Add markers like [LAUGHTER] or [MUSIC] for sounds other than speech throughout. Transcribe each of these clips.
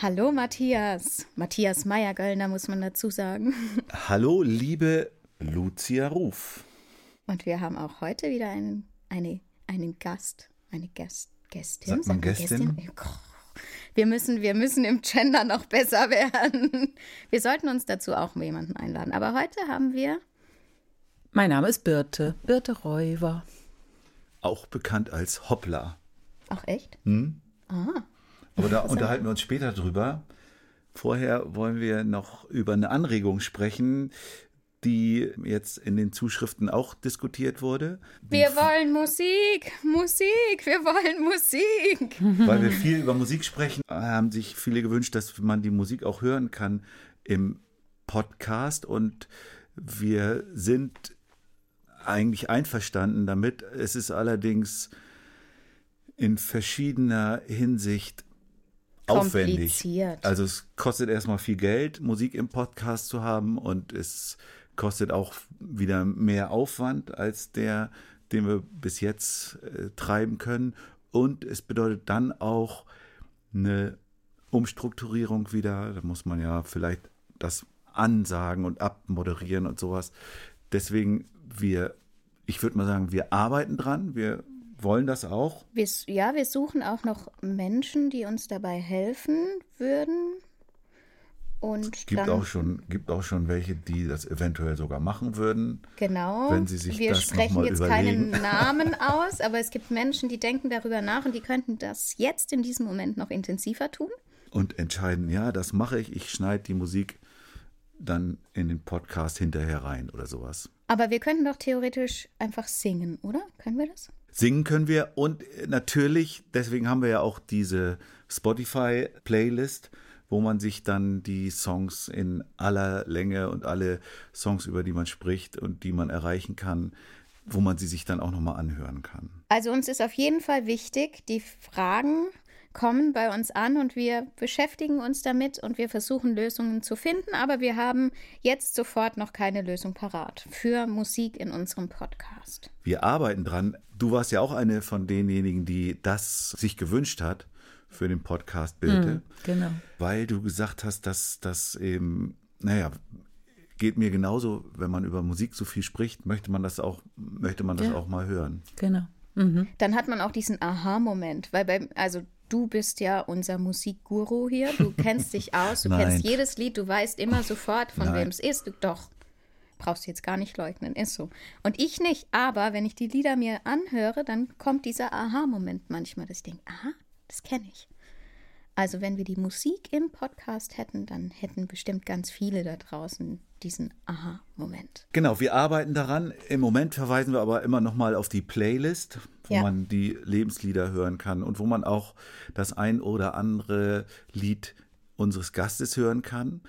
Hallo Matthias. Matthias Meyer-Göllner muss man dazu sagen. [LAUGHS] Hallo, liebe Lucia Ruf. Und wir haben auch heute wieder einen, eine, einen Gast, eine Gast, Gästin. Sagt man Sagt man Gästin? Wir müssen, wir müssen im Gender noch besser [LAUGHS] werden. Wir sollten uns dazu auch jemanden einladen. Aber heute haben wir Mein Name ist Birte, Birte Räuber. Auch bekannt als Hoppla. auch echt. Aber da [LAUGHS] unterhalten wir uns später drüber. Vorher wollen wir noch über eine Anregung sprechen, die jetzt in den Zuschriften auch diskutiert wurde. Wir wollen Musik, Musik, wir wollen Musik. Weil wir [LAUGHS] viel über Musik sprechen, haben sich viele gewünscht, dass man die Musik auch hören kann im Podcast. Und wir sind eigentlich einverstanden damit. Es ist allerdings in verschiedener Hinsicht aufwendig. Also es kostet erstmal viel Geld, Musik im Podcast zu haben und es kostet auch wieder mehr Aufwand als der, den wir bis jetzt äh, treiben können. Und es bedeutet dann auch eine Umstrukturierung wieder. Da muss man ja vielleicht das ansagen und abmoderieren und sowas. Deswegen wir, ich würde mal sagen, wir arbeiten dran. Wir wollen das auch. Wir, ja, wir suchen auch noch Menschen, die uns dabei helfen würden. Und Gibt dann, auch schon, gibt auch schon welche, die das eventuell sogar machen würden. Genau. wenn Sie sich wir das sprechen jetzt überlegen. keinen [LAUGHS] Namen aus, aber es gibt Menschen, die denken darüber nach und die könnten das jetzt in diesem Moment noch intensiver tun. und entscheiden, ja, das mache ich, ich schneide die Musik dann in den Podcast hinterher rein oder sowas. Aber wir könnten doch theoretisch einfach singen, oder? Können wir das? Singen können wir und äh, natürlich, deswegen haben wir ja auch diese Spotify-Playlist, wo man sich dann die Songs in aller Länge und alle Songs, über die man spricht und die man erreichen kann, wo man sie sich dann auch nochmal anhören kann. Also uns ist auf jeden Fall wichtig, die Fragen kommen bei uns an und wir beschäftigen uns damit und wir versuchen Lösungen zu finden, aber wir haben jetzt sofort noch keine Lösung parat für Musik in unserem Podcast. Wir arbeiten dran. Du warst ja auch eine von denjenigen, die das sich gewünscht hat für den Podcast Bild. Genau. weil du gesagt hast, dass das eben, naja, geht mir genauso, wenn man über Musik so viel spricht, möchte man das auch, möchte man das Ja. auch mal hören. Genau. Dann hat man auch diesen Aha-Moment, weil beim, also du bist ja unser Musikguru hier, du kennst dich aus, du [LAUGHS] kennst jedes Lied, du weißt immer sofort, von wem es ist. Du, doch, brauchst du jetzt gar nicht leugnen, ist so. Und ich nicht, aber wenn ich die Lieder mir anhöre, dann kommt dieser Aha-Moment manchmal, dass ich denke, aha, das kenne ich. Also wenn wir die Musik im Podcast hätten, dann hätten bestimmt ganz viele da draußen diesen Aha-Moment. Genau, wir arbeiten daran. Im Moment verweisen wir aber immer noch mal auf die Playlist, wo Ja. man die Lebenslieder hören kann und wo man auch das ein oder andere Lied unseres Gastes hören kann.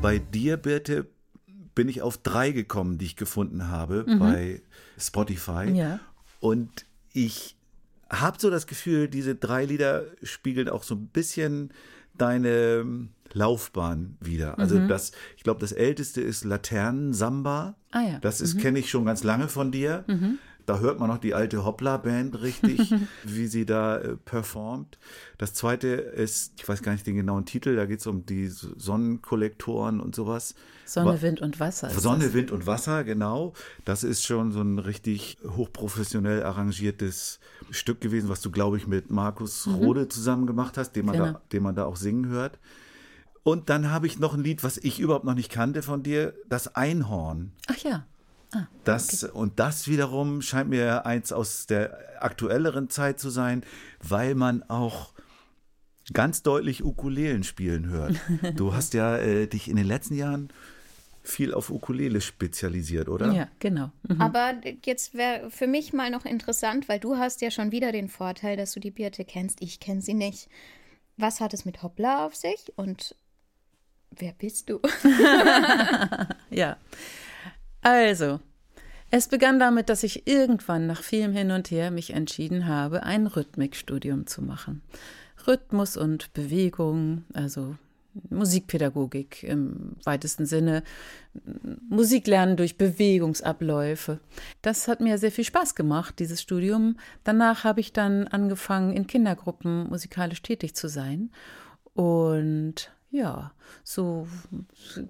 Bei dir, Birte, bin ich auf drei gekommen, die ich gefunden habe bei Spotify. Ja. Und ich habe so das Gefühl, diese drei Lieder spiegeln auch so ein bisschen deine ähm, Laufbahn wieder. Also das, ich glaube, das älteste ist Laternensamba. Ah ja. Das ist kenne ich schon ganz lange von dir. Da hört man noch die alte Hoppla-Band richtig, [LAUGHS] wie sie da äh, performt. Das zweite ist, ich weiß gar nicht den genauen Titel, da geht es um die Sonnenkollektoren und sowas. Sonne, Wind und Wasser. Sonne, das. Wind und Wasser, genau. Das ist schon so ein richtig hochprofessionell arrangiertes Stück gewesen, was du, glaube ich, mit Markus Rode zusammen gemacht hast, den man, Genau. da, den man da auch singen hört. Und dann habe ich noch ein Lied, was ich überhaupt noch nicht kannte von dir, das Einhorn. Ach ja. Ah, Das, Und das wiederum scheint mir eins aus der aktuelleren Zeit zu sein, weil man auch ganz deutlich Ukulelen spielen hört. [LAUGHS] Du hast ja äh, dich in den letzten Jahren viel auf Ukulele spezialisiert, oder? Ja, genau. Mhm. Aber jetzt wäre für mich mal noch interessant, weil du hast ja schon wieder den Vorteil, dass du die Birte kennst. Ich kenne sie nicht. Was hat es mit Hoppla auf sich und wer bist du? [LAUGHS] Ja. Also, es begann damit, dass ich irgendwann nach vielem Hin und Her mich entschieden habe, ein Rhythmikstudium zu machen. Rhythmus und Bewegung, also Musikpädagogik im weitesten Sinne, Musiklernen durch Bewegungsabläufe. Das hat mir sehr viel Spaß gemacht, dieses Studium. Danach habe ich dann angefangen, in Kindergruppen musikalisch tätig zu sein. Und ja, so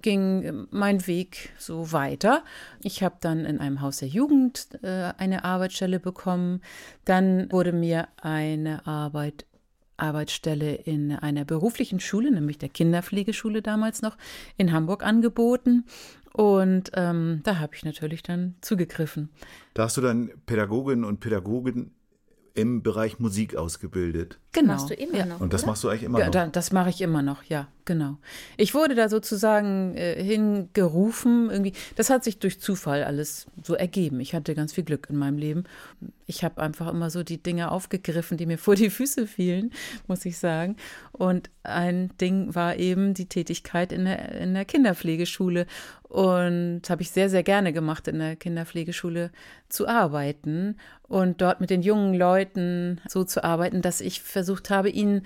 ging mein Weg so weiter. Ich habe dann in einem Haus der Jugend äh, eine Arbeitsstelle bekommen. Dann wurde mir eine Arbeit Arbeitsstelle in einer beruflichen Schule, nämlich der Kinderpflegeschule damals noch, in Hamburg angeboten. Und ähm, da habe ich natürlich dann zugegriffen. Da hast du dann Pädagoginnen und Pädagogen im Bereich Musik ausgebildet. Genau. Machst du immer ja. noch. Und das oder? machst du eigentlich immer Ja, noch. da, das mache ich immer noch, ja, genau. Ich wurde da sozusagen äh, hingerufen, irgendwie. Das hat sich durch Zufall alles so ergeben. Ich hatte ganz viel Glück in meinem Leben. Ich habe einfach immer so die Dinge aufgegriffen, die mir [LAUGHS] vor die Füße fielen, muss ich sagen. Und ein Ding war eben die Tätigkeit in der, in der Kinderpflegeschule. Und habe ich sehr, sehr gerne gemacht, in der Kinderpflegeschule zu arbeiten und dort mit den jungen Leuten so zu arbeiten, dass ich versucht habe, ihnen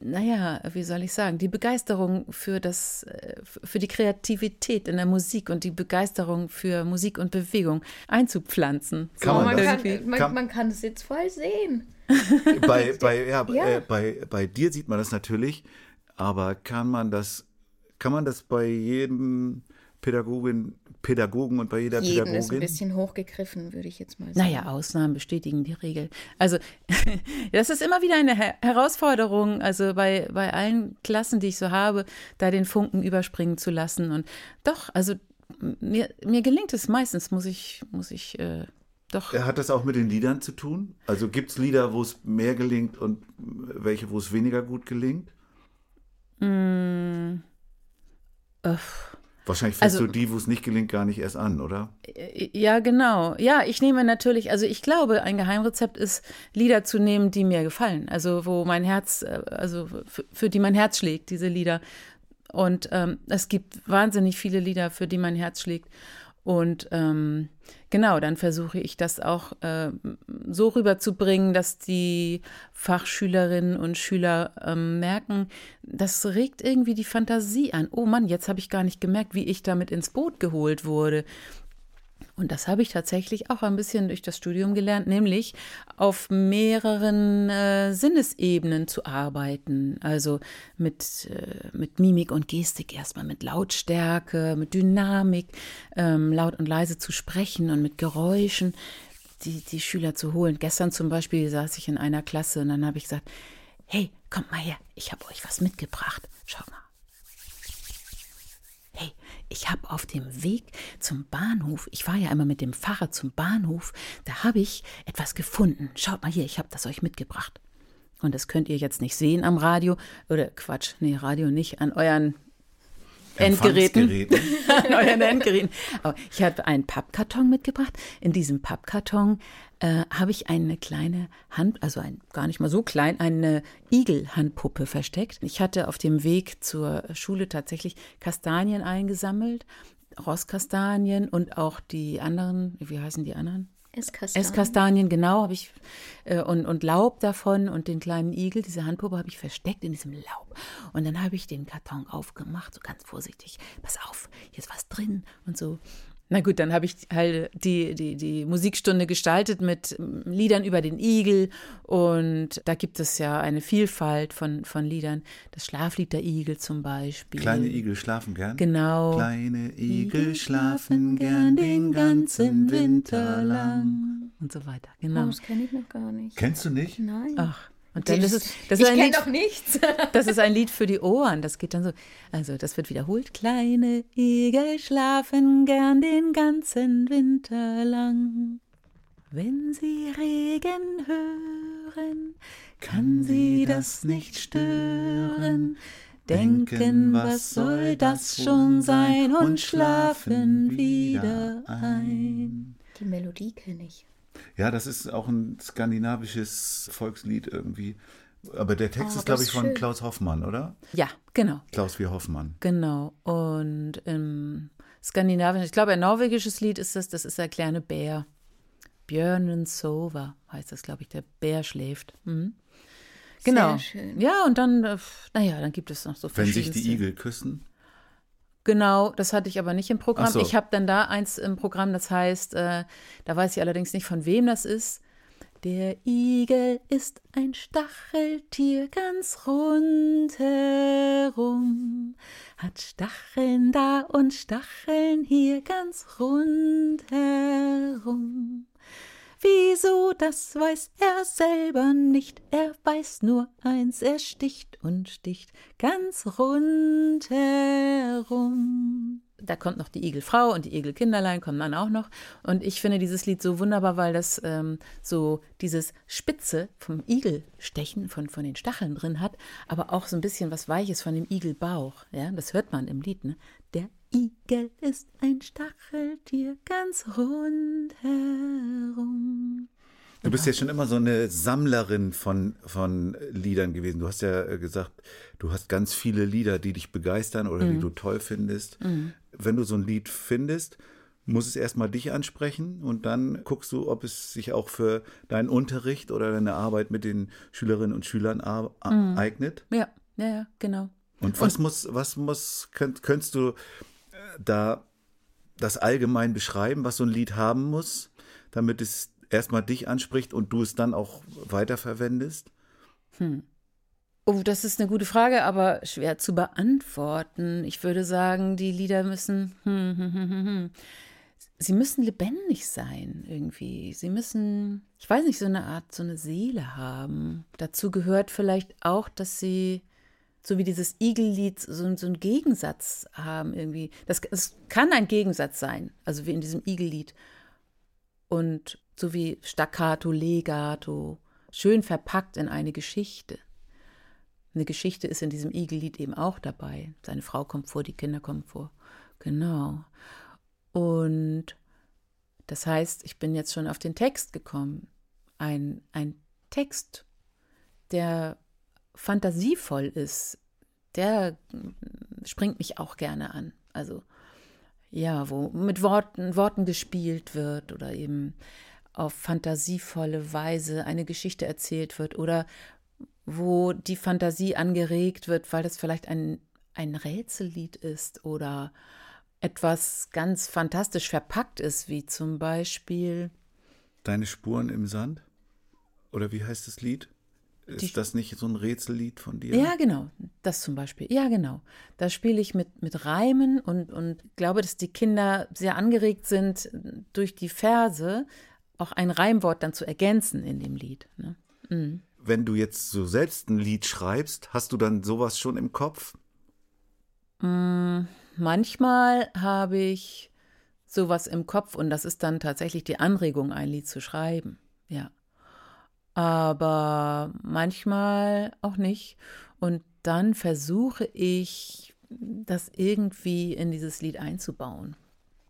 naja, wie soll ich sagen, die Begeisterung für das, äh, für die Kreativität in der Musik und die Begeisterung für Musik und Bewegung einzupflanzen. Kann Oh, man man, das- kann, irgendwie. man, kann- man kann es jetzt voll sehen. [LAUGHS] bei, bei, ja, Ja. Äh, bei, bei dir sieht man das natürlich, aber kann man das, kann man das bei jedem Pädagogin, Pädagogen und bei jeder Jeden ist ein Pädagogin? bisschen hochgegriffen, würde ich jetzt mal sagen. Naja, Ausnahmen bestätigen die Regel. Also, [LAUGHS] das ist immer wieder eine Her Herausforderung, also bei, bei allen Klassen, die ich so habe, da den Funken überspringen zu lassen. Und doch, also mir, mir gelingt es meistens, muss ich, muss ich äh, doch. Hat das auch mit den Liedern zu tun? Also gibt es Lieder, wo es mehr gelingt und welche, wo es weniger gut gelingt? Mm, äh, Wahrscheinlich fängst Also- du die, wo es nicht gelingt, gar nicht erst an, oder? Ja, genau. Ja, ich nehme natürlich, also ich glaube, ein Geheimrezept ist, Lieder zu nehmen, die mir gefallen. Also wo mein Herz, äh, also für, für die mein Herz schlägt, diese Lieder. Und ähm, es gibt wahnsinnig viele Lieder, für die mein Herz schlägt. Und ähm, genau, dann versuche ich das auch äh, so rüberzubringen, dass die Fachschülerinnen und Schüler ähm, merken, das regt irgendwie die Fantasie an. Oh Mann, jetzt habe ich gar nicht gemerkt, wie ich damit ins Boot geholt wurde. Und das habe ich tatsächlich auch ein bisschen durch das Studium gelernt, nämlich auf mehreren äh, Sinnesebenen zu arbeiten. Also mit, äh, mit Mimik und Gestik erstmal, mit Lautstärke, mit Dynamik, ähm, laut und leise zu sprechen und mit Geräuschen die, die Schüler zu holen. Gestern zum Beispiel saß ich in einer Klasse und dann habe ich gesagt, hey, kommt mal her, ich habe euch was mitgebracht. Schaut mal. Ich habe auf dem Weg zum Bahnhof, ich fahre ja immer mit dem Fahrrad zum Bahnhof, da habe ich etwas gefunden. Schaut mal hier, ich habe das euch mitgebracht. Und das könnt ihr jetzt nicht sehen am Radio oder Quatsch, nee, Radio nicht, an euren Endgeräten. [LAUGHS] Euren Endgeräten. Aber ich habe einen Pappkarton mitgebracht. In diesem Pappkarton äh, habe ich eine kleine Hand, also ein, gar nicht mal so klein, eine Igelhandpuppe versteckt. Ich hatte auf dem Weg zur Schule tatsächlich Kastanien eingesammelt, Rosskastanien und auch die anderen, wie heißen die anderen? Esskastanien. Esskastanien, genau, habe ich äh, und, und Laub davon und den kleinen Igel, diese Handpuppe habe ich versteckt in diesem Laub. Und dann habe ich den Karton aufgemacht, so ganz vorsichtig. Pass auf, hier ist was drin und so. Na gut, dann habe ich halt die, die, die Musikstunde gestaltet mit Liedern über den Igel. Und da gibt es ja eine Vielfalt von, von Liedern. Das Schlaflied der Igel zum Beispiel. Kleine Igel schlafen gern. Genau. Kleine Igel schlafen gern den ganzen Winter lang. Und so weiter, Oh, genau. das kenne ich noch gar nicht. Kennst du nicht? Nein. Ach, und dann ist es, das ich ist ein kenne Lied, doch nichts. [LAUGHS] das ist ein Lied für die Ohren. Das geht dann so, also das wird wiederholt. Kleine Igel schlafen gern den ganzen Winter lang. Wenn sie Regen hören, kann sie das nicht stören. Denken, was soll das schon sein und schlafen wieder ein. Die Melodie kenne ich. Ja, das ist auch ein skandinavisches Volkslied irgendwie. Aber der Text Oh, ist, glaube ich, ist von schön. Klaus Hoffmann, oder? Ja, genau. Klaus wie Hoffmann. Genau. Und im Skandinavien, ich glaube, ein norwegisches Lied ist das, das ist der kleine Bär. Björnen Sova heißt das, glaube ich, der Bär schläft. Mhm. Genau. Sehr schön. Ja, und dann, äh, naja, dann gibt es noch so Wenn sich die Igel küssen. Genau, das hatte ich aber nicht im Programm. So. Ich habe dann da eins im Programm, das heißt, äh, da weiß ich allerdings nicht, von wem das ist. Der Igel ist ein Stacheltier ganz rundherum, hat Stacheln da und Stacheln hier ganz rundherum. Wieso, das weiß er selber nicht. Er weiß nur eins, er sticht und sticht ganz rundherum. Da kommt noch die Igelfrau und die Igelkinderlein kommen dann auch noch. Und ich finde dieses Lied so wunderbar, weil das ähm, so dieses Spitze vom Igelstechen, von, von den Stacheln drin hat, aber auch so ein bisschen was Weiches von dem Igelbauch. Ja, das hört man im Lied, ne? Der Igel ist ein Stacheltier ganz rundherum. Du bist ja schon immer so eine Sammlerin von, von Liedern gewesen. Du hast ja äh, gesagt, du hast ganz viele Lieder, die dich begeistern oder Mhm. die du toll findest. Wenn du so ein Lied findest, muss es erstmal dich ansprechen und dann guckst du, ob es sich auch für deinen Unterricht oder deine Arbeit mit den Schülerinnen und Schülern Mhm. eignet. Ja, ja, ja, genau. Und was muss, was muss, könnt, könntest du da das allgemein beschreiben, was so ein Lied haben muss, damit es erstmal dich anspricht und du es dann auch weiterverwendest? Oh, das ist eine gute Frage, aber schwer zu beantworten. Ich würde sagen, die Lieder müssen, hm, hm, hm, hm, hm. sie müssen lebendig sein irgendwie. Sie müssen, ich weiß nicht, so eine Art, so eine Seele haben. Dazu gehört vielleicht auch, dass sie, so wie dieses Igellied, so, so einen Gegensatz haben irgendwie. Das, es kann ein Gegensatz sein, also wie in diesem Igellied. Und so wie Staccato, Legato, schön verpackt in eine Geschichte. Eine Geschichte ist in diesem Igellied eben auch dabei. Seine Frau kommt vor, die Kinder kommen vor. Genau. Und das heißt, ich bin jetzt schon auf den Text gekommen. Ein, ein Text, der fantasievoll ist, der springt mich auch gerne an. Also ja, wo mit Worten, Worten gespielt wird oder eben auf fantasievolle Weise eine Geschichte erzählt wird oder wo die Fantasie angeregt wird, weil das vielleicht ein, ein Rätsellied ist oder etwas ganz fantastisch verpackt ist, wie zum Beispiel Deine Spuren im Sand? Oder wie heißt das Lied? Ist Die- das nicht so ein Rätsellied von dir? Ja, genau. Das zum Beispiel. Ja, genau. Da spiele ich mit, mit Reimen und, und glaube, dass die Kinder sehr angeregt sind, durch die Verse auch ein Reimwort dann zu ergänzen in dem Lied. Ne? Mhm. Wenn du jetzt so selbst ein Lied schreibst, hast du dann sowas schon im Kopf? Manchmal habe ich sowas im Kopf und das ist dann tatsächlich die Anregung, ein Lied zu schreiben. Ja. Aber manchmal auch nicht. Und dann versuche ich, das irgendwie in dieses Lied einzubauen.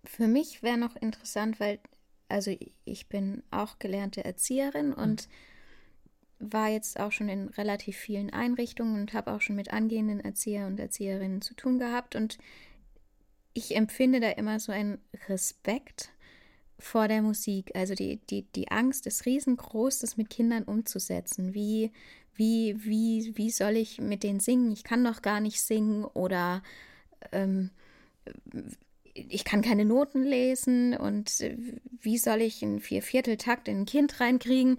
Für mich wäre noch interessant, weil, also ich bin auch gelernte Erzieherin und war jetzt auch schon in relativ vielen Einrichtungen und habe auch schon mit angehenden Erzieher und Erzieherinnen zu tun gehabt. Und ich empfinde da immer so einen Respekt vor der Musik. Also die, die, die Angst ist riesengroß, das mit Kindern umzusetzen. Wie, wie, wie, wie soll ich mit denen singen? Ich kann doch gar nicht singen oder ähm, ich kann keine Noten lesen und äh, wie soll ich einen Viervierteltakt in ein Kind reinkriegen?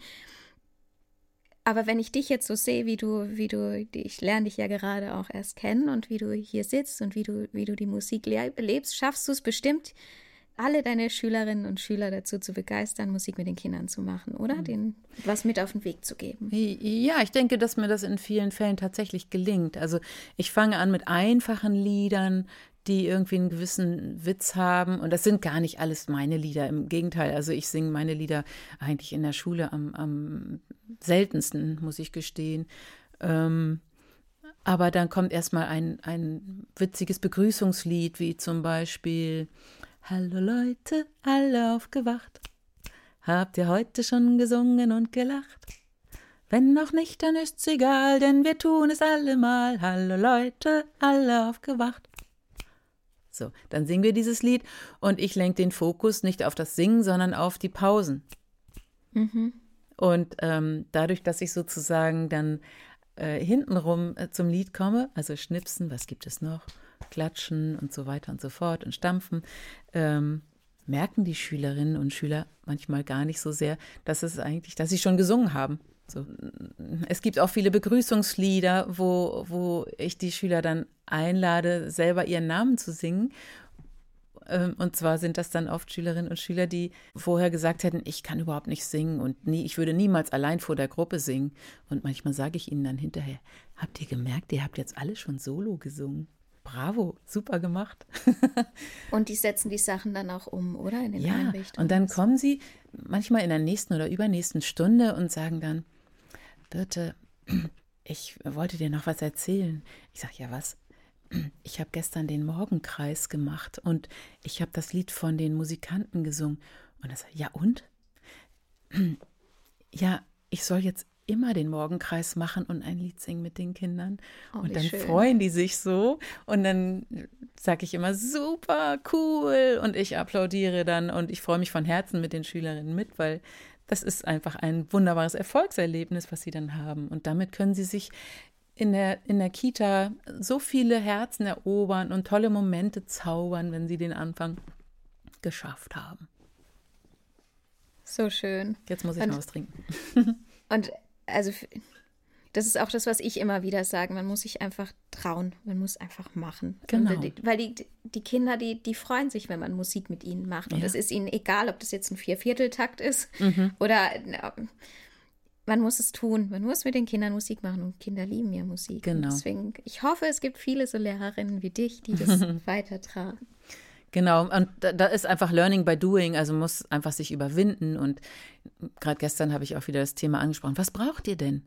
Aber wenn ich dich jetzt so sehe, wie du, wie du, ich lerne dich ja gerade auch erst kennen und wie du hier sitzt und wie du, wie du die Musik le lebst, schaffst du es bestimmt, alle deine Schülerinnen und Schüler dazu zu begeistern, Musik mit den Kindern zu machen, oder? Denen was mit auf den Weg zu geben. Ja, ich denke, dass mir das in vielen Fällen tatsächlich gelingt. Also ich fange an mit einfachen Liedern, die irgendwie einen gewissen Witz haben. Und das sind gar nicht alles meine Lieder. Im Gegenteil, also ich singe meine Lieder eigentlich in der Schule am, am seltensten, muss ich gestehen. Ähm, aber dann kommt erstmal ein, ein witziges Begrüßungslied, wie zum Beispiel Hallo Leute, alle aufgewacht. Habt ihr heute schon gesungen und gelacht? Wenn noch nicht, dann ist's egal, denn wir tun es allemal. Hallo Leute, alle aufgewacht. So, dann singen wir dieses Lied und ich lenke den Fokus nicht auf das Singen, sondern auf die Pausen. Und ähm, dadurch, dass ich sozusagen dann äh, hintenrum äh, zum Lied komme, also schnipsen, was gibt es noch, klatschen und so weiter und so fort und stampfen, ähm, merken die Schülerinnen und Schüler manchmal gar nicht so sehr, dass es eigentlich, dass sie schon gesungen haben. So, es gibt auch viele Begrüßungslieder, wo, wo ich die Schüler dann einlade, selber ihren Namen zu singen. Ähm, Und zwar sind das dann oft Schülerinnen und Schüler, die vorher gesagt hätten, ich kann überhaupt nicht singen und nie, ich würde niemals allein vor der Gruppe singen. Und manchmal sage ich ihnen dann hinterher, habt ihr gemerkt, ihr habt jetzt alle schon solo gesungen. Bravo, super gemacht. [LAUGHS] Und die setzen die Sachen dann auch um, oder? In den Ja, Einrichtungen. und dann kommen sie manchmal in der nächsten oder übernächsten Stunde und sagen dann, Birte, [CLEARS THROAT] ich wollte dir noch was erzählen. Ich sage, ja, was? [CLEARS THROAT] Ich habe gestern den Morgenkreis gemacht und ich habe das Lied von den Musikanten gesungen. Und er sagt, ja und? [CLEARS THROAT] Ja, ich soll jetzt immer den Morgenkreis machen und ein Lied singen mit den Kindern. Oh, und dann schön. freuen die sich so. Und dann sage ich immer, super, cool. Und ich applaudiere dann und ich freue mich von Herzen mit den Schülerinnen mit, weil das ist einfach ein wunderbares Erfolgserlebnis, was sie dann haben. Und damit können sie sich in der, in der Kita so viele Herzen erobern und tolle Momente zaubern, wenn sie den Anfang geschafft haben. So schön. Jetzt muss ich Und- noch was trinken. Und also das ist auch das, was ich immer wieder sage. Man muss sich einfach trauen. Man muss einfach machen. Genau. Und die, weil die, die Kinder, die, die freuen sich, wenn man Musik mit ihnen macht. Und Ja. es ist ihnen egal, ob das jetzt ein Viervierteltakt ist Mhm. oder man muss es tun. Man muss mit den Kindern Musik machen und Kinder lieben ja Musik. Und Genau. deswegen, ich hoffe, es gibt viele so Lehrerinnen wie dich, die das [LAUGHS] weitertragen. Genau, und da, da ist einfach Learning by Doing, also muss einfach sich überwinden. Und gerade gestern habe ich auch wieder das Thema angesprochen. Was braucht ihr denn?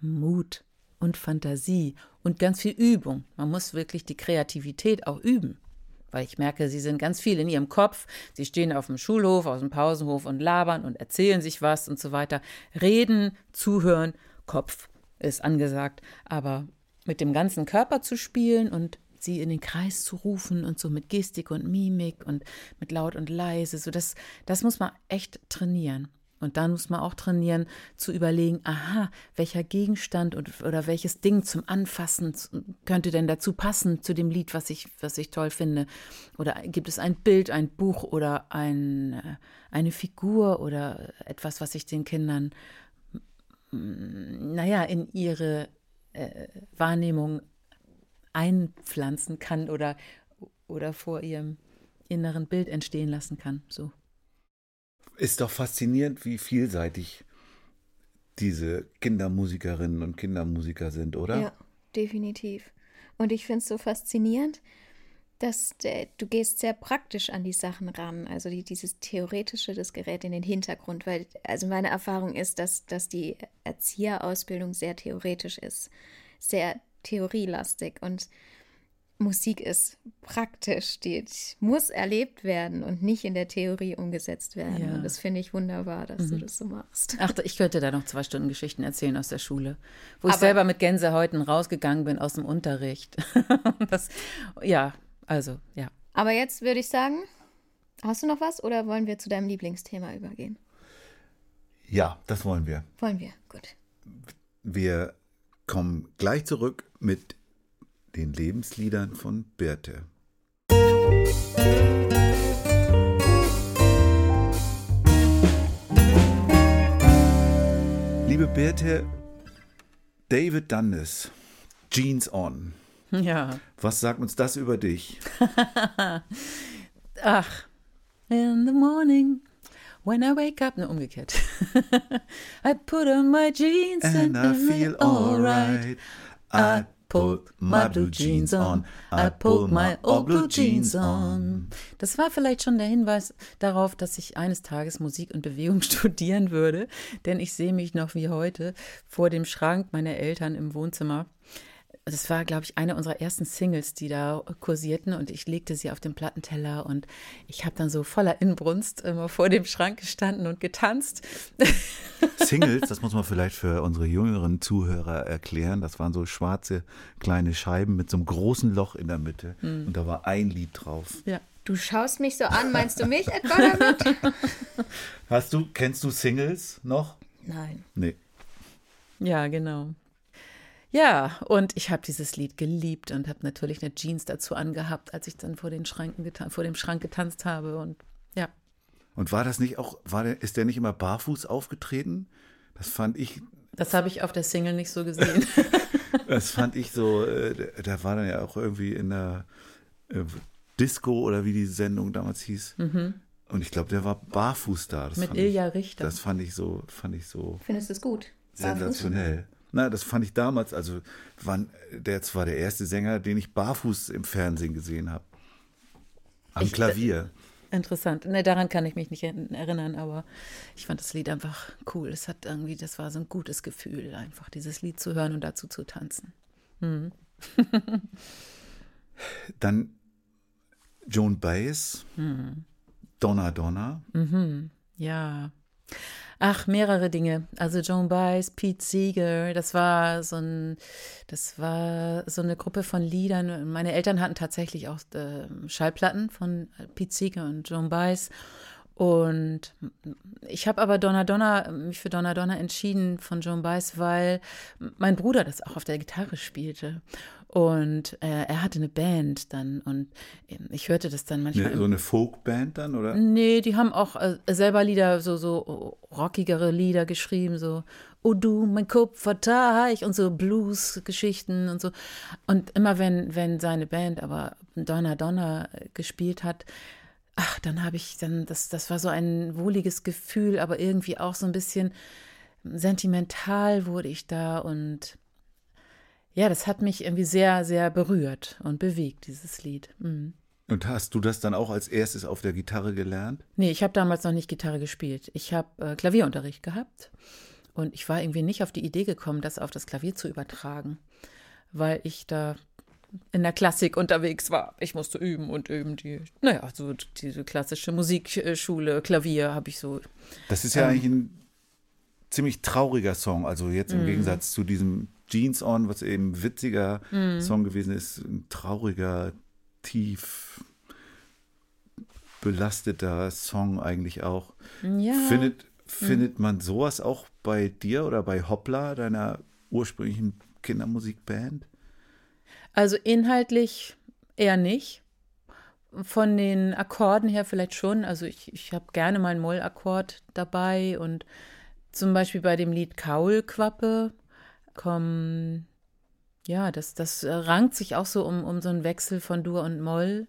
Mut und Fantasie und ganz viel Übung. Man muss wirklich die Kreativität auch üben. Weil ich merke, sie sind ganz viel in ihrem Kopf. Sie stehen auf dem Schulhof, aus dem Pausenhof und labern und erzählen sich was und so weiter. Reden, zuhören, Kopf ist angesagt. Aber mit dem ganzen Körper zu spielen und sie in den Kreis zu rufen und so mit Gestik und Mimik und mit laut und leise, so das, das muss man echt trainieren. Und dann muss man auch trainieren, zu überlegen, aha, welcher Gegenstand und, oder welches Ding zum Anfassen könnte denn dazu passen, zu dem Lied, was ich, was ich toll finde. Oder gibt es ein Bild, ein Buch oder ein, äh, eine Figur oder etwas, was ich den Kindern, naja, in ihre äh, Wahrnehmung einpflanzen kann oder, oder vor ihrem inneren Bild entstehen lassen kann. So. Ist doch faszinierend, wie vielseitig diese Kindermusikerinnen und Kindermusiker sind, oder? Ja, definitiv. Und ich finde es so faszinierend, dass der, du gehst sehr praktisch an die Sachen ran. Also die, dieses Theoretische, das gerät in den Hintergrund, weil also meine Erfahrung ist, dass, dass die Erzieherausbildung sehr theoretisch ist, sehr theorielastig und Musik ist praktisch, die muss erlebt werden und nicht in der Theorie umgesetzt werden. Ja. Und das finde ich wunderbar, dass du das so machst. Ach, ich könnte da noch zwei Stunden Geschichten erzählen aus der Schule, wo ich Aber- selber mit Gänsehäuten rausgegangen bin aus dem Unterricht. [LAUGHS] das, ja, also, ja. Aber jetzt würde ich sagen, hast du noch was oder wollen wir zu deinem Lieblingsthema übergehen? Ja, das wollen wir. Wollen wir, gut. Wir kommen gleich zurück mit den Lebensliedern von Birte. Liebe Birte, David Dundes, Jeans On. Ja. Was sagt uns das über dich? [LAUGHS] Ach, in the morning, when I wake up, ne, umgekehrt. [LAUGHS] I put on my jeans And I feel alright. I pulled my blue jeans on. I pulled my old blue jeans on. Das war vielleicht schon der Hinweis darauf, dass ich eines Tages Musik und Bewegung [LAUGHS] studieren würde, denn ich sehe mich noch wie heute vor dem Schrank meiner Eltern im Wohnzimmer das war, glaube ich, eine unserer ersten Singles, die da kursierten und ich legte sie auf den Plattenteller und ich habe dann so voller Inbrunst immer vor dem Schrank gestanden und getanzt. [LAUGHS] Singles, das muss man vielleicht für unsere jüngeren Zuhörer erklären, das waren so schwarze kleine Scheiben mit so einem großen Loch in der Mitte hm. und da war ein Lied drauf. Ja. Du schaust mich so an, meinst du mich etwa damit? Hast du, kennst du Singles noch? Nein. Nee. Ja, genau. Ja, und ich habe dieses Lied geliebt und habe natürlich eine Jeans dazu angehabt, als ich dann vor, den Schranken vor dem Schrank getanzt habe. Und ja. Und war das nicht auch, war der, ist der nicht immer barfuß aufgetreten? Das fand ich. Das habe ich auf der Single nicht so gesehen. [LAUGHS] [LAUGHS] das fand ich so, äh, da war dann ja auch irgendwie in der äh, Disco oder wie die Sendung damals hieß. Mhm. Und ich glaube, der war barfuß da. Das Mit Ilja Richter. Das fand ich so, fand ich so. Findest du es gut? Sensationell. Na, das fand ich damals, also wann, der war der erste Sänger, den ich barfuß im Fernsehen gesehen habe. Am ich, Klavier. Interessant. Ne, daran kann ich mich nicht erinnern, aber ich fand das Lied einfach cool. Es hat irgendwie, das war so ein gutes Gefühl, einfach dieses Lied zu hören und dazu zu tanzen. Hm. [LAUGHS] Dann Joan Baez, hm. Donna Donna. Mhm. Ja. Ach, mehrere Dinge. Also Joan Baez, Pete Seeger, das war so ein, das war so eine Gruppe von Liedern. Meine Eltern hatten tatsächlich auch äh, Schallplatten von Pete Seeger und Joan Baez. Und ich habe aber Donna Donna, mich für Donna Donna entschieden von Joan Baez, weil mein Bruder das auch auf der Gitarre spielte. Und äh, er hatte eine Band dann und ähm, ich hörte das dann manchmal. So eine Folkband dann, oder? Nee, die haben auch äh, selber Lieder, so, so rockigere Lieder geschrieben, so Oh du, mein Kupferteich und so Blues-Geschichten und so. Und immer wenn, wenn seine Band aber Donna Donna gespielt hat, ach, dann habe ich dann, das, das war so ein wohliges Gefühl, aber irgendwie auch so ein bisschen sentimental wurde ich da und ja, das hat mich irgendwie sehr, sehr berührt und bewegt, dieses Lied. Mhm. Und hast du das dann auch als erstes auf der Gitarre gelernt? Nee, ich habe damals noch nicht Gitarre gespielt. Ich habe äh, Klavierunterricht gehabt und ich war irgendwie nicht auf die Idee gekommen, das auf das Klavier zu übertragen, weil ich da in der Klassik unterwegs war. Ich musste üben und üben. Die, naja, so diese klassische Musikschule, Klavier habe ich so. Das ist ja ähm, eigentlich ein ziemlich trauriger Song. Also jetzt im mm. Gegensatz zu diesem Jeans On, was eben witziger mm. Song gewesen ist, ein trauriger, tief belasteter Song eigentlich auch. Ja. Findet, findet mm. man sowas auch bei dir oder bei Hoppla, deiner ursprünglichen Kindermusikband? Also inhaltlich eher nicht. Von den Akkorden her vielleicht schon. Also ich, ich habe gerne mal einen Mollakkord dabei und zum Beispiel bei dem Lied Kaulquappe kommen, ja, das, das rankt sich auch so um, um so einen Wechsel von Dur und Moll.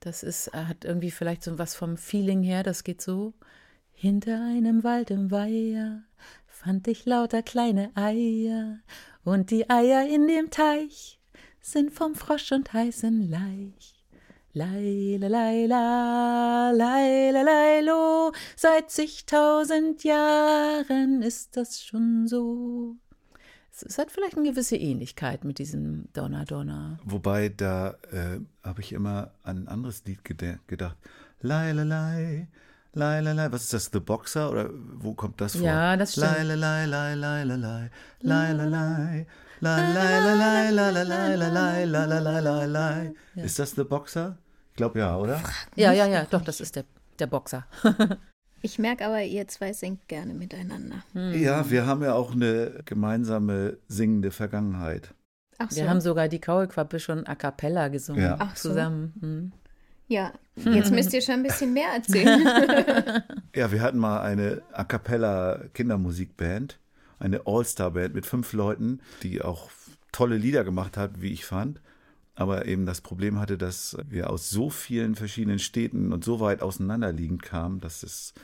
Das ist, hat irgendwie vielleicht so was vom Feeling her, das geht so. Hinter einem Wald im Weiher fand ich lauter kleine Eier und die Eier in dem Teich sind vom Frosch und heißen Laich. Leila, Leila, Leila, Leilo, seit zigtausend Jahren ist das schon so. Es hat vielleicht eine gewisse Ähnlichkeit mit diesem Donner, Donner. Wobei, da äh, habe ich immer an ein anderes Lied gedacht. Leila, Lei, Leila, Lei. Was ist das? The Boxer? Oder wo kommt das vor? Ja, das stimmt. Leila, Lei, Lei, Leila, Lei, Leila, Lei. Ist das The Boxer? Ich glaube ja, oder? Ja, ja, ja, doch, das ist der, der Boxer. ich merke aber, ihr zwei singt gerne miteinander. Hm. Ja, wir haben ja auch eine gemeinsame singende Vergangenheit. Ach so. Wir haben sogar die Kaulquappe schon a cappella gesungen. Ja. Ach so. zusammen. Hm. Ja, jetzt müsst ihr schon ein bisschen mehr erzählen. ja, wir hatten mal eine a cappella Kindermusikband, eine All-Star-Band mit fünf Leuten, die auch tolle Lieder gemacht hat, wie ich fand aber eben das Problem hatte, dass wir aus so vielen verschiedenen Städten und so weit auseinanderliegend kamen, dass es,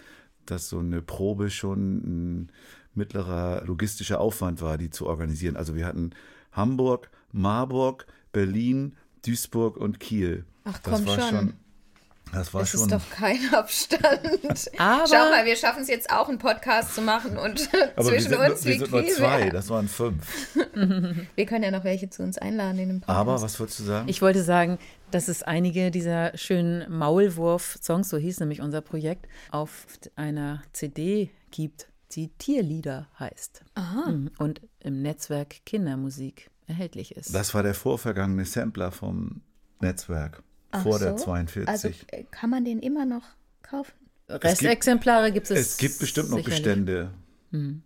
dass so eine Probe schon ein mittlerer logistischer Aufwand war, die zu organisieren. Also wir hatten Hamburg, Marburg, Berlin, Duisburg und Kiel. Ach, das komm war schon. Das war Das schon. ist doch kein [LAUGHS] Abstand. Aber- Schau mal, wir schaffen es jetzt auch, einen Podcast zu machen und [LAUGHS] aber wir zwischen sind, uns wir liegt sind nur viel zwei, das waren fünf. [LAUGHS] Wir können ja noch welche zu uns einladen in den Podcast. Aber was würdest du sagen? Ich wollte sagen, dass es einige dieser schönen Maulwurf-Songs, so hieß nämlich unser Projekt, auf einer CD gibt, die Tierlieder heißt. Mhm. Und im Netzwerk Kindermusik erhältlich ist. das war der vorvergangene Sampler vom Netzwerk. Ach vor der so? 42. Also äh, kann man den immer noch kaufen? Restexemplare gibt es. Es gibt bestimmt noch sicherlich. Bestände, Hm.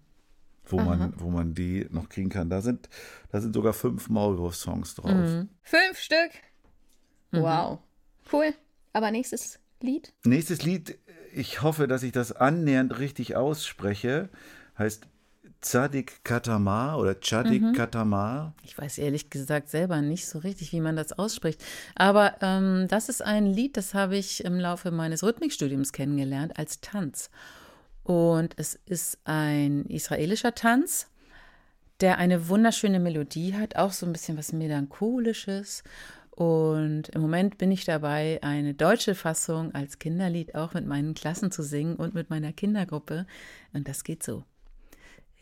wo, man, wo man die noch kriegen kann. Da sind, da sind sogar fünf Maulwurf-Songs drauf. Mhm. Fünf Stück. Mhm. Wow. Cool. Aber nächstes Lied? Nächstes Lied, ich hoffe, dass ich das annähernd richtig ausspreche, heißt Zadik Katamar oder Chadik Mhm. Katamar. Ich weiß ehrlich gesagt selber nicht so richtig, wie man das ausspricht. Aber ähm, das ist ein Lied, das habe ich im Laufe meines Rhythmikstudiums kennengelernt als Tanz. Und es ist ein israelischer Tanz, der eine wunderschöne Melodie hat, auch so ein bisschen was Melancholisches. Und im Moment bin ich dabei, eine deutsche Fassung als Kinderlied auch mit meinen Klassen zu singen und mit meiner Kindergruppe. Und das geht so.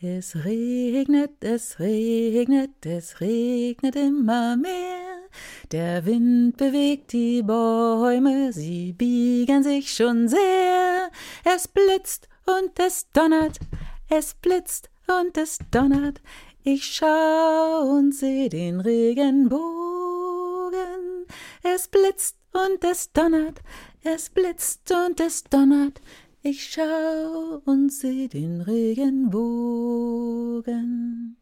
Es regnet, es regnet, es regnet immer mehr. Der Wind bewegt die Bäume, sie biegen sich schon sehr. Es blitzt und es donnert, es blitzt und es donnert. Ich schau und seh den Regenbogen. Es blitzt und es donnert, es blitzt und es donnert. Ich schau und seh den Regenbogen.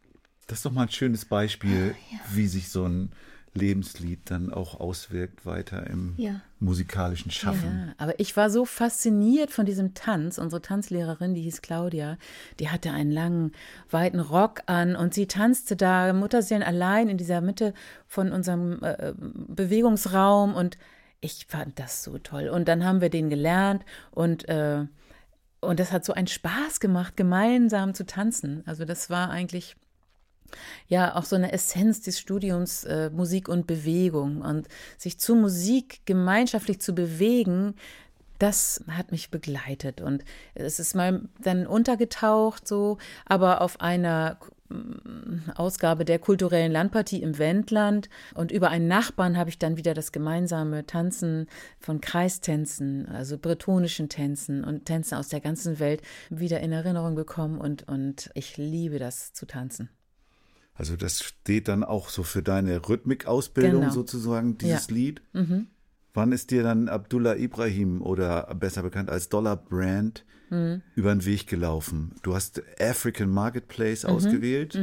Das ist doch mal ein schönes Beispiel, Ah, wie sich so ein Lebenslied dann auch auswirkt weiter im Ja. musikalischen Schaffen. Ja, aber ich war so fasziniert von diesem Tanz. Unsere Tanzlehrerin, die hieß Claudia, die hatte einen langen, weiten Rock an und sie tanzte da Mutterseelen allein in dieser Mitte von unserem äh, Bewegungsraum und ich fand das so toll. Und dann haben wir den gelernt und äh, und das hat so einen Spaß gemacht, gemeinsam zu tanzen. Also das war eigentlich ja auch so eine Essenz des Studiums äh, Musik und Bewegung und sich zu Musik gemeinschaftlich zu bewegen, das hat mich begleitet und es ist mal dann untergetaucht so, aber auf einer Ausgabe der kulturellen Landpartie im Wendland und über einen Nachbarn habe ich dann wieder das gemeinsame Tanzen von Kreistänzen, also bretonischen Tänzen und Tänzen aus der ganzen Welt wieder in Erinnerung bekommen und, und ich liebe das zu tanzen. Also das steht dann auch so für deine Rhythmikausbildung Genau. sozusagen, dieses Ja. Lied. Wann ist dir dann Abdullah Ibrahim oder besser bekannt als Dollar Brand über den Weg gelaufen? Du hast African Marketplace ausgewählt.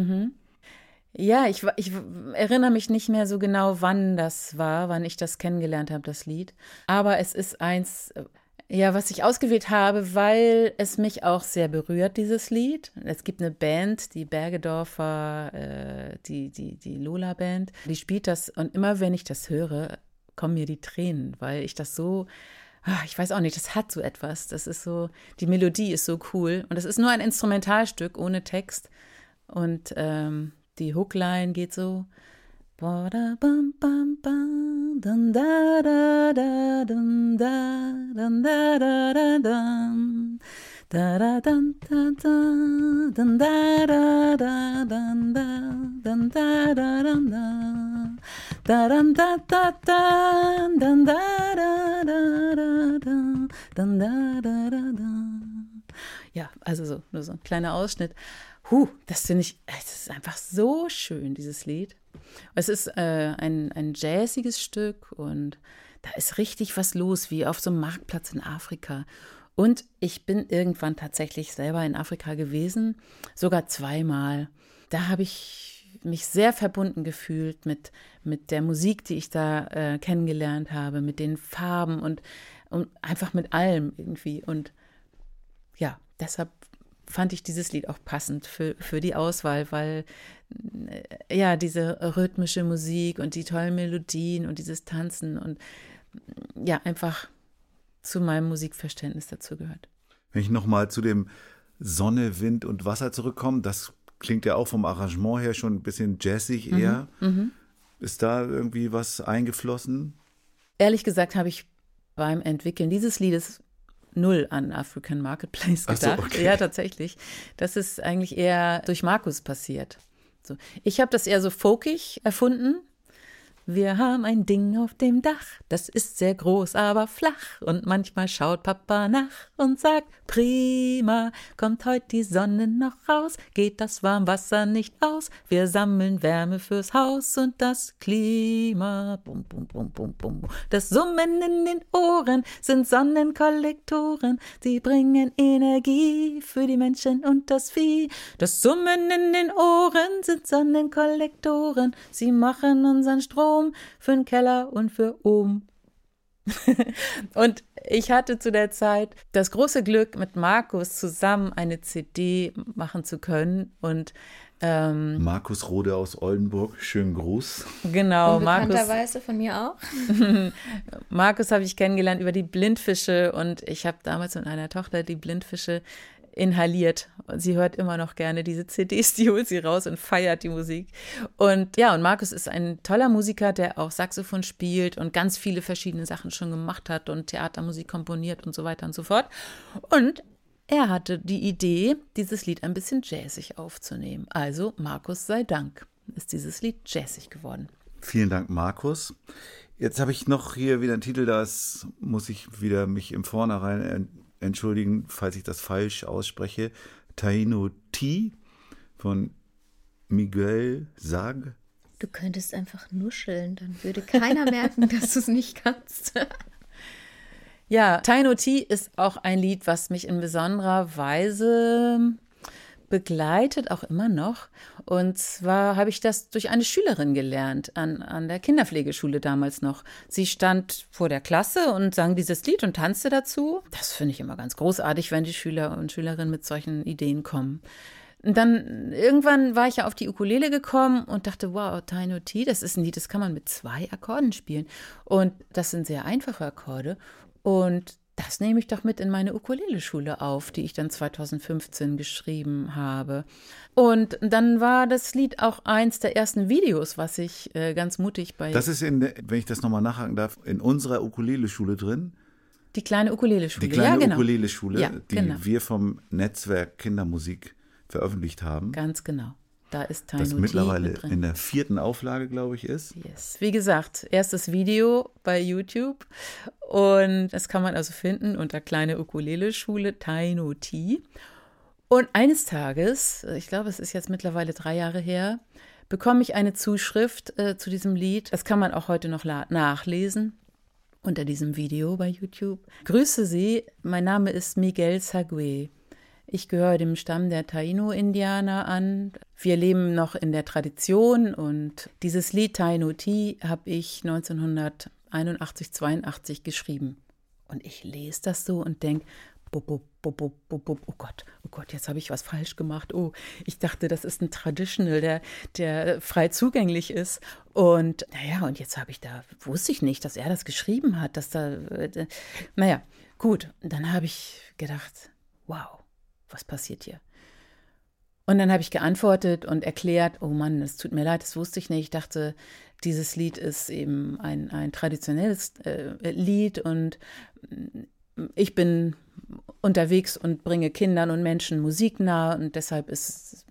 Ja, ich, ich erinnere mich nicht mehr so genau, wann das war, wann ich das kennengelernt habe, das Lied. Aber es ist eins, äh, ja, was ich ausgewählt habe, weil es mich auch sehr berührt, dieses Lied. Es gibt eine Band, die Bergedorfer, äh, die, die, die Lola-Band, die spielt das und immer wenn ich das höre, kommen mir die Tränen, weil ich das so, ich weiß auch nicht, das hat so etwas. Das ist so, die Melodie ist so cool und das ist nur ein Instrumentalstück ohne Text. Und ähm, die Hookline geht so. Ja, also so, nur so ein kleiner Ausschnitt. Huh, das finde ich, es ist einfach so schön, dieses Lied. Es ist äh, ein, ein jazziges Stück und da ist richtig was los, wie auf so einem Marktplatz in Afrika. Und ich bin irgendwann tatsächlich selber in Afrika gewesen, sogar zweimal. Da habe ich mich sehr verbunden gefühlt mit, mit der Musik, die ich da äh, kennengelernt habe, mit den Farben und, und einfach mit allem irgendwie. Und ja, deshalb fand ich dieses Lied auch passend für, für die Auswahl, weil äh, ja, diese rhythmische Musik und die tollen Melodien und dieses Tanzen und ja, einfach zu meinem Musikverständnis dazu gehört. Wenn ich nochmal zu dem Sonne, Wind und Wasser zurückkomme, das klingt ja auch vom Arrangement her schon ein bisschen jazzig eher. Ist da irgendwie was eingeflossen? Ehrlich gesagt habe ich beim Entwickeln dieses Liedes null an African Marketplace Ach so, gedacht. okay. Ja, tatsächlich. Das ist eigentlich eher durch Markus passiert. So. Ich habe das eher so folkig erfunden. Wir haben ein Ding auf dem Dach, das ist sehr groß, aber flach. Und manchmal schaut Papa nach und sagt, prima, kommt heute die Sonne noch raus, geht das Warmwasser nicht aus. Wir sammeln Wärme fürs Haus und das Klima. Bum, bum, bum, bum, bum. Das Summen in den Ohren sind Sonnenkollektoren. Sie bringen Energie für die Menschen und das Vieh. Das Summen in den Ohren sind Sonnenkollektoren. Sie machen unseren Strom für den Keller und für oben. [LAUGHS] und ich hatte zu der Zeit das große Glück, mit Markus zusammen eine CD machen zu können. Und ähm, Markus Rode aus Oldenburg, schönen Gruß. genau, Markus. Unbekannterweise von mir auch. [LAUGHS] Markus habe ich kennengelernt über die Blindfische und ich habe damals mit einer Tochter die Blindfische inhaliert. Sie hört immer noch gerne diese CDs, die holt sie raus und feiert die Musik. Und ja, und Markus ist ein toller Musiker, der auch Saxophon spielt und ganz viele verschiedene Sachen schon gemacht hat und Theatermusik komponiert und so weiter und so fort. Und er hatte die Idee, dieses Lied ein bisschen jazzig aufzunehmen. Also, Markus sei Dank, ist dieses Lied jazzig geworden. Vielen Dank, Markus. Jetzt habe ich noch hier wieder einen Titel, das muss ich wieder mich im Vornherein entschuldigen, falls ich das falsch ausspreche. Taino T von Miguel Sag. Du könntest einfach nuscheln, dann würde keiner [LAUGHS] merken, dass du es nicht kannst. Ja, Taino T ist auch ein Lied, was mich in besonderer Weise begleitet, auch immer noch. Und zwar habe ich das durch eine Schülerin gelernt, an, an der Kinderpflegeschule damals noch. Sie stand vor der Klasse und sang dieses Lied und tanzte dazu. Das finde ich immer ganz großartig, wenn die Schüler und Schülerinnen mit solchen Ideen kommen. Und dann irgendwann war ich ja auf die Ukulele gekommen und dachte, wow, Taino T, das ist ein Lied, das kann man mit zwei Akkorden spielen. Und das sind sehr einfache Akkorde. Und das nehme ich doch mit in meine Ukulele-Schule auf, die ich dann 2015 geschrieben habe. Und dann war das Lied auch eins der ersten Videos, was ich äh, ganz mutig bei Das ist in, wenn ich das nochmal nachhaken darf, in unserer Ukulele-Schule drin. die kleine Ukulele-Schule. Die kleine ja, genau. Ukulele-Schule, Ja, die genau. wir vom Netzwerk Kindermusik veröffentlicht haben. Ganz genau. Da ist Taino das mittlerweile mit in der vierten Auflage, glaube ich, ist. Yes. Wie gesagt, erstes Video bei YouTube und das kann man also finden unter kleine Ukulele-Schule Taino T. Und eines Tages, ich glaube, es ist jetzt mittlerweile drei Jahre her, bekomme ich eine Zuschrift äh, zu diesem Lied. Das kann man auch heute noch nachlesen unter diesem Video bei YouTube. Grüße Sie, mein Name ist Miguel Sague. Ich gehöre dem Stamm der Taino-Indianer an. Wir leben noch in der Tradition und dieses Lied Taino Ti habe ich 1981, 82 geschrieben. Und ich lese das so und denke, oh Gott, oh Gott, jetzt habe ich was falsch gemacht. Oh, ich dachte, das ist ein Traditional, der, der frei zugänglich ist. Und naja, und jetzt habe ich da, wusste ich nicht, dass er das geschrieben hat, dass da, äh, naja, gut. Dann habe ich gedacht, wow, was passiert hier? Und dann habe ich geantwortet und erklärt, oh Mann, es tut mir leid, das wusste ich nicht. Ich dachte, dieses Lied ist eben ein, ein traditionelles äh, Lied und mm, ich bin unterwegs und bringe Kindern und Menschen Musik nahe und deshalb ist,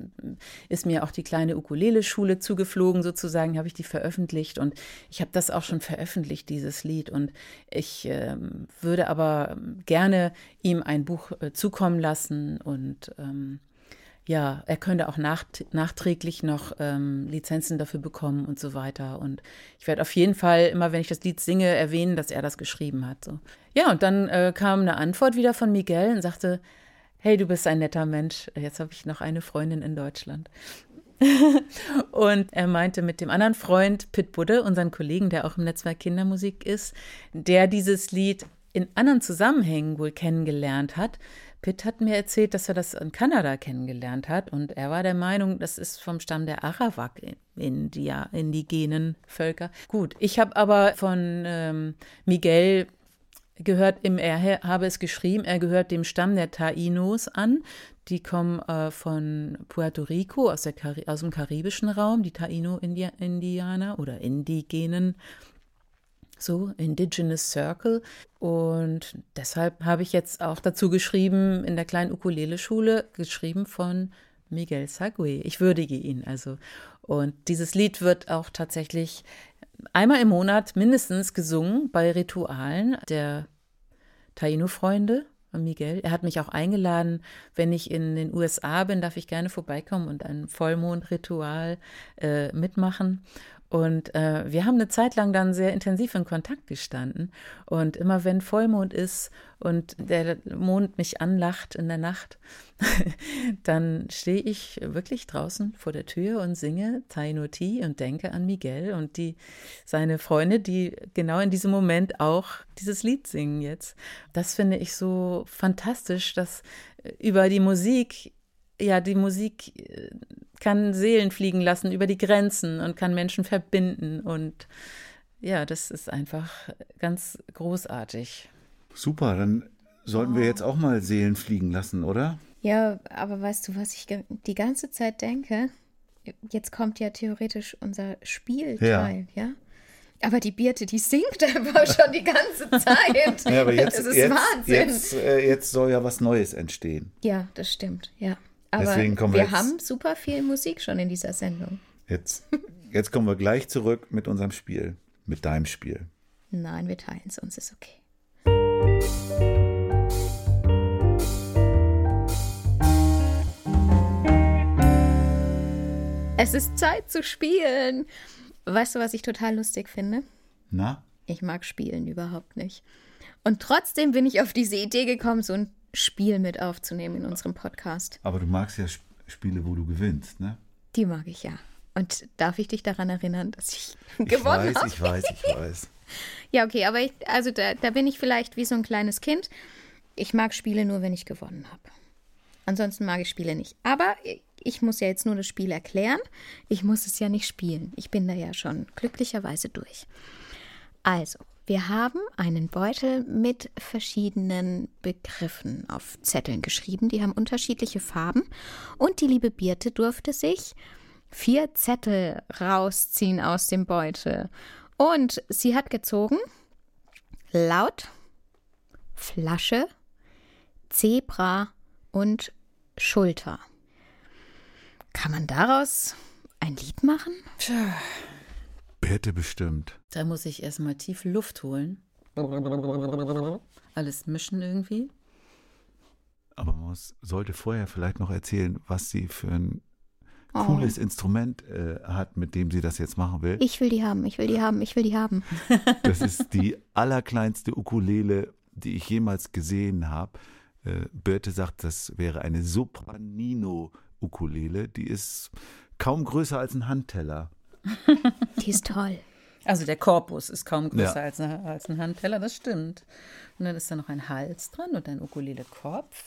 ist mir auch die kleine Ukulele-Schule zugeflogen, sozusagen, habe ich die veröffentlicht und ich habe das auch schon veröffentlicht, dieses Lied. Und ich ähm, würde aber gerne ihm ein Buch äh, zukommen lassen und ähm, ja, er könnte auch nach, nachträglich noch ähm, Lizenzen dafür bekommen und so weiter. Und ich werde auf jeden Fall, immer wenn ich das Lied singe, erwähnen, dass er das geschrieben hat. So. Ja, und dann äh, kam eine Antwort wieder von Miguel und sagte, hey, du bist ein netter Mensch. Jetzt habe ich noch eine Freundin in Deutschland. [LAUGHS] und er meinte mit dem anderen Freund, Pit Budde, unseren Kollegen, der auch im Netzwerk Kindermusik ist, der dieses Lied in anderen Zusammenhängen wohl kennengelernt hat. Pitt hat mir erzählt, dass er das in Kanada kennengelernt hat und er war der Meinung, das ist vom Stamm der Arawak, India, indigenen Völker. Gut, ich habe aber von ähm, Miguel gehört im, er habe es geschrieben, er gehört dem Stamm der Tainos an. Die kommen äh, von Puerto Rico, aus, aus dem karibischen Raum, die Taino-Indianer oder Indigenen, so Indigenous Circle. Und deshalb habe ich jetzt auch dazu geschrieben, in der kleinen Ukulele-Schule, geschrieben von Miguel Sagui. Ich würdige ihn also. Und dieses Lied wird auch tatsächlich einmal im Monat mindestens gesungen bei Ritualen der Taino-Freunde. Miguel. Er hat mich auch eingeladen, wenn ich in den USA bin, darf ich gerne vorbeikommen und ein Vollmondritual äh, mitmachen. Und äh, wir haben eine Zeit lang dann sehr intensiv in Kontakt gestanden. Und immer wenn Vollmond ist und der Mond mich anlacht in der Nacht, [LAUGHS] dann stehe ich wirklich draußen vor der Tür und singe Tainoti und denke an Miguel und die, seine Freunde, die genau in diesem Moment auch dieses Lied singen jetzt. Das finde ich so fantastisch, dass über die Musik ja, die Musik äh, kann Seelen fliegen lassen über die Grenzen und kann Menschen verbinden. Und ja, das ist einfach ganz großartig. Super, dann sollten wir jetzt auch mal Seelen fliegen lassen, oder? Ja, aber weißt du, was ich die ganze Zeit denke? Jetzt kommt ja theoretisch unser Spielteil, ja? ja? Aber die Birte, die singt [LAUGHS] einfach schon die ganze Zeit. [LAUGHS] ja, aber jetzt, das ist jetzt, Wahnsinn. Jetzt, äh, jetzt soll ja was Neues entstehen. Ja, das stimmt, ja. Aber Deswegen kommen wir, wir haben super viel Musik schon in dieser Sendung. Jetzt, jetzt kommen wir gleich zurück mit unserem Spiel, mit deinem Spiel. Nein, wir teilen es uns, ist okay. Es ist Zeit zu spielen. Weißt du, was ich total lustig finde? Na? Ich mag Spielen überhaupt nicht. Und trotzdem bin ich auf diese Idee gekommen, so ein Spiel mit aufzunehmen in unserem Podcast. Aber du magst ja Spiele, wo du gewinnst, ne? Die mag ich ja. Und darf ich dich daran erinnern, dass ich, [LAUGHS] ich gewonnen habe? Ich weiß, ich weiß, [LAUGHS] ich weiß. ja, okay, aber ich, also da, da bin ich vielleicht wie so ein kleines Kind. Ich mag Spiele nur, wenn ich gewonnen habe. Ansonsten mag ich Spiele nicht. Aber ich muss ja jetzt nur das Spiel erklären. Ich muss es ja nicht spielen. Ich bin da ja schon glücklicherweise durch. Also, wir haben einen Beutel mit verschiedenen Begriffen auf Zetteln geschrieben. Die haben unterschiedliche Farben. Und die liebe Birte durfte sich vier Zettel rausziehen aus dem Beutel. Und sie hat gezogen laut, Flasche, Zebra und Schulter. Kann man daraus ein Lied machen? Tja. Hätte bestimmt. Da muss ich erstmal tief Luft holen. Alles mischen irgendwie. Aber man muss, sollte vorher vielleicht noch erzählen, was sie für ein oh. cooles Instrument äh, hat, mit dem sie das jetzt machen will. Ich will die haben, ich will die haben, ich will die haben. [LAUGHS] Das ist die allerkleinste Ukulele, die ich jemals gesehen habe. Äh, Birte sagt, das wäre eine Sopranino-Ukulele. Die ist kaum größer als ein Handteller. [LAUGHS] Die ist toll. Also der Korpus ist kaum größer ja. als, eine, als, ein Handteller, das stimmt. Und dann ist da noch ein Hals dran und ein Ukulele-Kopf.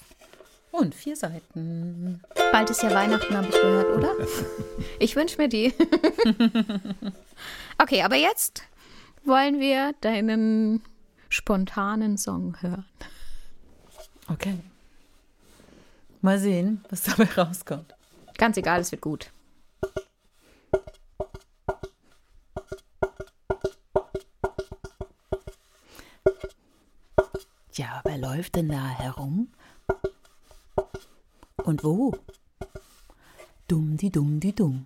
Und vier Seiten. Bald ist ja Weihnachten, habe ich gehört, oder? [LAUGHS] Ich wünsche mir die. [LAUGHS] Okay, aber jetzt wollen wir deinen spontanen Song hören. Okay. Mal sehen, was dabei rauskommt. Ganz egal, es wird gut. Läuft denn da herum? Und wo? Dumm die dumm die dumm.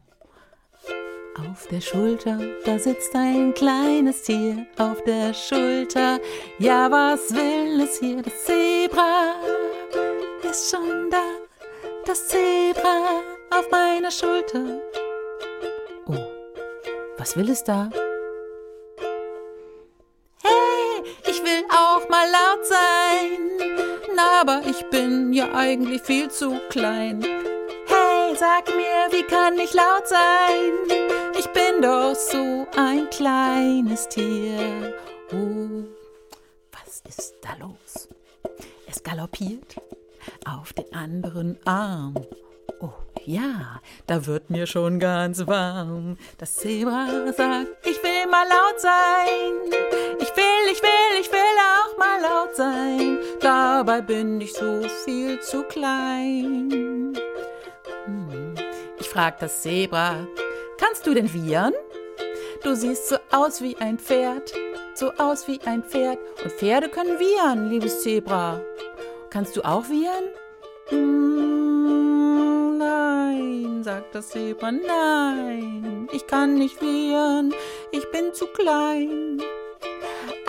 Auf der Schulter, da sitzt ein kleines Tier. Auf der Schulter, ja, was will es hier? Das Zebra ist schon da. Das Zebra auf meiner Schulter. Oh, was will es da? mal laut sein, aber ich bin ja eigentlich viel zu klein. Hey, sag mir, wie kann ich laut sein? Ich bin doch so ein kleines Tier. Oh, was ist da los? Es galoppiert auf den anderen Arm. Oh ja, da wird mir schon ganz warm. Das Zebra sagt, ich will mal laut sein. Ich will, ich will, ich will mal laut sein, dabei bin ich so viel zu klein. Hm. Ich frag das Zebra, kannst du denn wiehern? Du siehst so aus wie ein Pferd, so aus wie ein Pferd. Und Pferde können wiehern, liebes Zebra. Kannst du auch wiehern? Hm, nein, sagt das Zebra, nein, ich kann nicht wiehern, ich bin zu klein.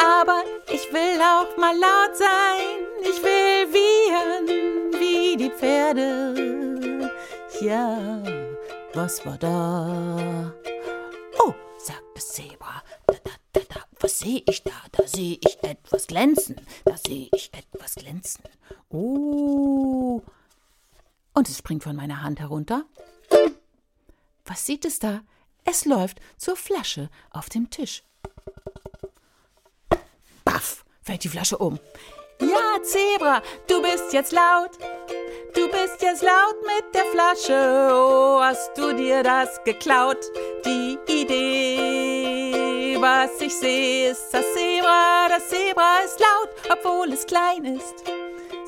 Aber ich will auch mal laut sein, ich will wiehern wie die Pferde. Ja, was war da? Oh, sagt das Zebra, da, da, da, was sehe ich da? Da sehe ich etwas glänzen, da sehe ich etwas glänzen. Oh, und es springt von meiner Hand herunter. Was sieht es da? Es läuft zur Flasche auf dem Tisch. Baff, fällt die Flasche um. Ja, Zebra, du bist jetzt laut. Du bist jetzt laut mit der Flasche. Oh, hast du dir das geklaut? Die Idee, was ich sehe, ist das Zebra. Das Zebra ist laut, obwohl es klein ist.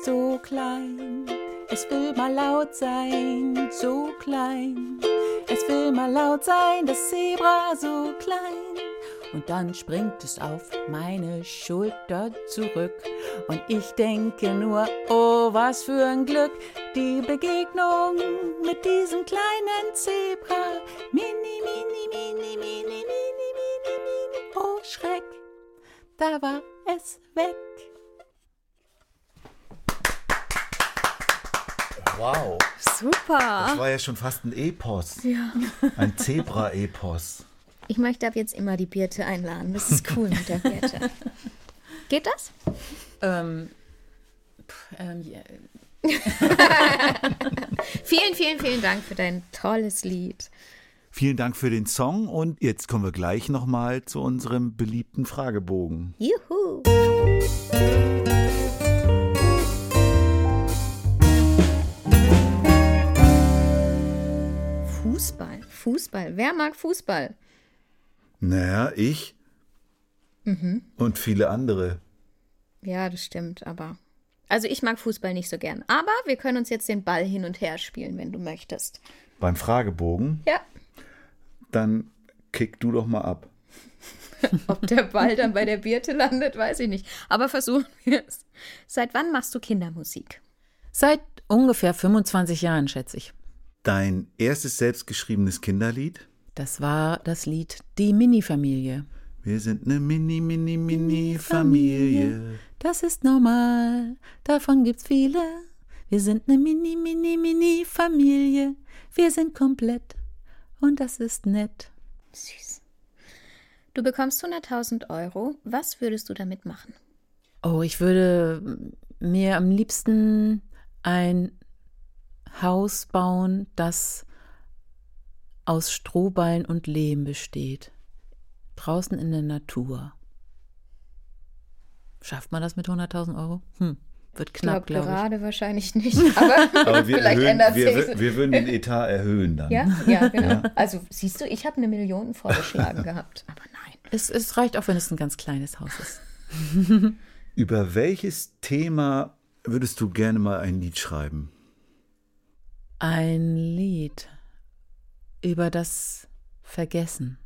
So klein. Es will mal laut sein, so klein. Es will mal laut sein, das Zebra so klein. Und dann springt es auf meine Schulter zurück. Und ich denke nur, oh, was für ein Glück. Die Begegnung mit diesem kleinen Zebra. Mini, mini, mini, mini, mini, mini, mini. Oh, Schreck, da war es weg. Wow. Super. Das war ja schon fast ein Epos. Ja. Ein Zebra-Epos. Ich möchte ab jetzt immer die Birte einladen. Das ist cool mit der Birte. [LAUGHS] Geht das? Ähm, pff, ähm, ja, [LAUGHS] Vielen, vielen, vielen Dank für dein tolles Lied. Vielen Dank für den Song und jetzt kommen wir gleich nochmal zu unserem beliebten Fragebogen. Juhu. Fußball, Fußball. Wer mag Fußball? Naja, ich und viele andere. Ja, das stimmt, aber. Also ich mag Fußball nicht so gern. Aber wir können uns jetzt den Ball hin und her spielen, wenn du möchtest. Beim Fragebogen, Ja. dann kick du doch mal ab. [LAUGHS] Ob der Ball dann bei der Birte landet, weiß ich nicht. Aber versuchen wir es. Seit wann machst du Kindermusik? Seit ungefähr 25 Jahren, schätze ich. Dein erstes selbstgeschriebenes Kinderlied? Das war das Lied Die Mini-Familie. Wir sind eine mini, mini, mini Familie. Das ist normal, davon gibt's viele. Wir sind eine Mini, Mini, Mini-Familie. Wir sind komplett und das ist nett. Süß. Du bekommst 100.000 Euro. Was würdest du damit machen? Oh, ich würde mir am liebsten ein Haus bauen, das aus Strohballen und Lehm besteht. Draußen in der Natur. Schafft man das mit 100.000 Euro? Hm, wird knapp, glaube ich. gerade wahrscheinlich nicht, [LAUGHS] aber, Aber wir, vielleicht erhöhen, ändert wir, sich. wir würden den Etat erhöhen dann. Ja, ja, [LAUGHS] genau. Also siehst du, ich habe eine Million vorgeschlagen gehabt, aber nein. Es, es reicht auch, wenn es ein ganz kleines Haus ist. [LAUGHS] Über welches Thema würdest du gerne mal ein Lied schreiben? Ein Lied über das Vergessen.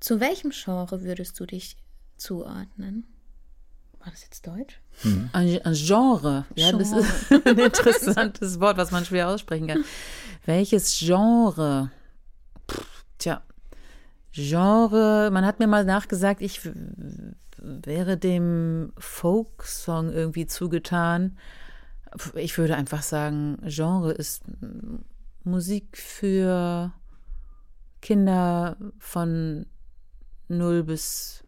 Zu welchem Genre würdest du dich zuordnen? War das jetzt Deutsch? Ein, ein Genre. Ja, das Genre. ist [LAUGHS] ein interessantes Wort, was man schwer aussprechen kann. Welches Genre? Pff, tja, Genre, man hat mir mal nachgesagt, ich wäre dem Folksong irgendwie zugetan. Ich würde einfach sagen, Genre ist mm, Musik für Kinder von 0 bis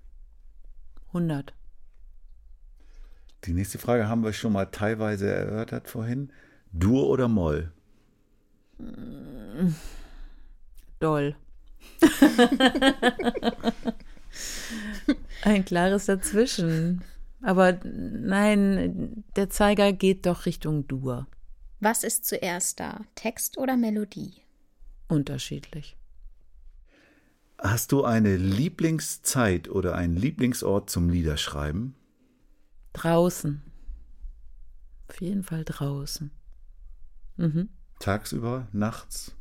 100. Die nächste Frage haben wir schon mal teilweise erörtert vorhin. Dur oder Moll? Doll. [LAUGHS] Ein klares Dazwischen. Aber nein, der Zeiger geht doch Richtung Dur. Was ist zuerst da? Text oder Melodie? Unterschiedlich. Hast du eine Lieblingszeit oder einen Lieblingsort zum Liederschreiben? Draußen. Auf jeden Fall draußen. Mhm. Tagsüber, nachts?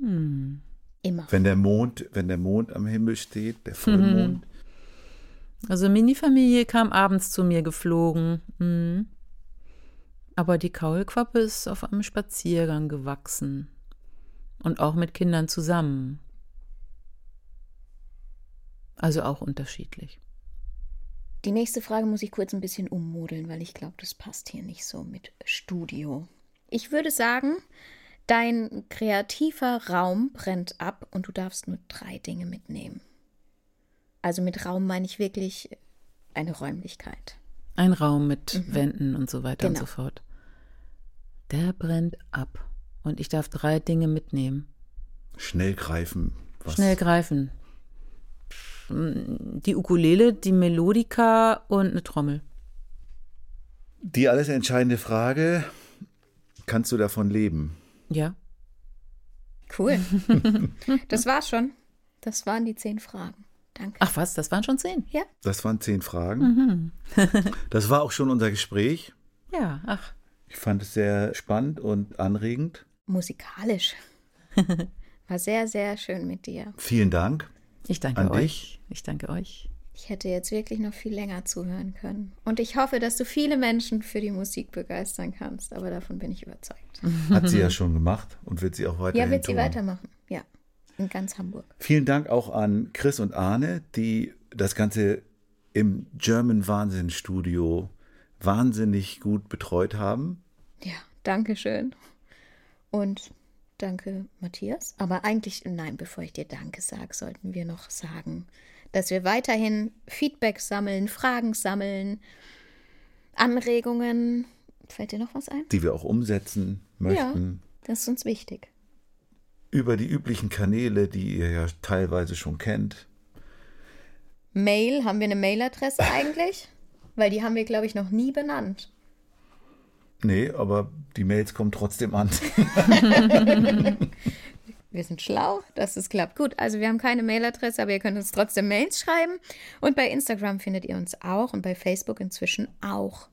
Immer. Wenn der Mond, wenn der Mond am Himmel steht, der Vollmond. Also Mini-Familie kam abends zu mir geflogen. Mhm. Aber die Kaulquappe ist auf einem Spaziergang gewachsen. Und auch mit Kindern zusammen. Also auch unterschiedlich. Die nächste Frage muss ich kurz ein bisschen ummodeln, weil ich glaube, das passt hier nicht so mit Studio. Ich würde sagen, dein kreativer Raum brennt ab und du darfst nur drei Dinge mitnehmen. Also mit Raum meine ich wirklich eine Räumlichkeit. Ein Raum mit Wänden und so weiter und Genau. so fort. Der brennt ab. Und ich darf drei Dinge mitnehmen. Schnell greifen. Was? Schnell greifen. Die Ukulele, die Melodika und eine Trommel. Die alles entscheidende Frage: Kannst du davon leben? Ja. Cool. [LAUGHS] das war's schon. Das waren die zehn Fragen. Danke. Ach was, das waren schon zehn. Ja, Das waren zehn Fragen. [LAUGHS] das war auch schon unser Gespräch. Ja, ach. Ich fand es sehr spannend und anregend. musikalisch. [LAUGHS] War sehr, sehr schön mit dir. Vielen Dank. Ich danke An euch. dich. Ich danke euch. Ich hätte jetzt wirklich noch viel länger zuhören können. Und ich hoffe, dass du viele Menschen für die Musik begeistern kannst. Aber davon bin ich überzeugt. Hat sie ja schon gemacht und wird sie auch weiterhin Ja, wird sie tun. weitermachen. Ja, in ganz Hamburg. Vielen Dank auch an Chris und Arne, die das Ganze im German Wahnsinn Studio wahnsinnig gut betreut haben. Ja, danke schön. Und danke, Matthias. Aber eigentlich, nein, bevor ich dir Danke sage, sollten wir noch sagen, dass wir weiterhin Feedback sammeln, Fragen sammeln, Anregungen. Fällt dir noch was ein? die wir auch umsetzen möchten. Das ist uns wichtig. Über die üblichen Kanäle, die ihr ja teilweise schon kennt. Mail, haben wir eine Mailadresse [LAUGHS] eigentlich? Weil die haben wir, glaube ich, noch nie benannt. Nee, aber die Mails kommen trotzdem an. [LAUGHS] Wir sind schlau, dass es klappt. Gut, also wir haben keine Mailadresse, aber ihr könnt uns trotzdem Mails schreiben. Und bei Instagram findet ihr uns auch und bei Facebook inzwischen auch.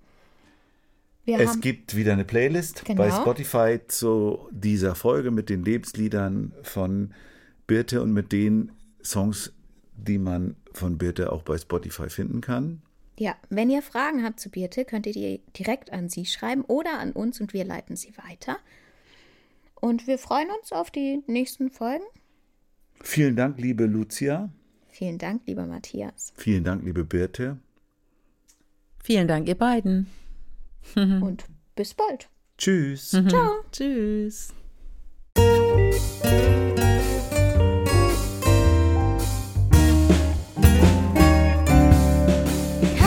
Wir Es haben, gibt wieder eine Playlist Genau. bei Spotify zu dieser Folge mit den Lebensliedern von Birte und mit den Songs, die man von Birte auch bei Spotify finden kann. ja, wenn ihr Fragen habt zu Birte, könnt ihr die direkt an sie schreiben oder an uns und wir leiten sie weiter. Und wir freuen uns auf die nächsten Folgen. Vielen Dank, liebe Lucia. Vielen Dank, lieber Matthias. Vielen Dank, liebe Birte. Vielen Dank, ihr beiden. [LAUGHS] Und bis bald. Tschüss. Ciao. Tschüss.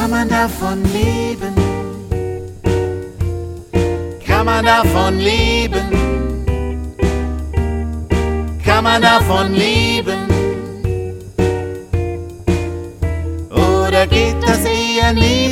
Kann man davon leben? Kann man davon leben? Kann man davon leben? Oder geht das eher nicht?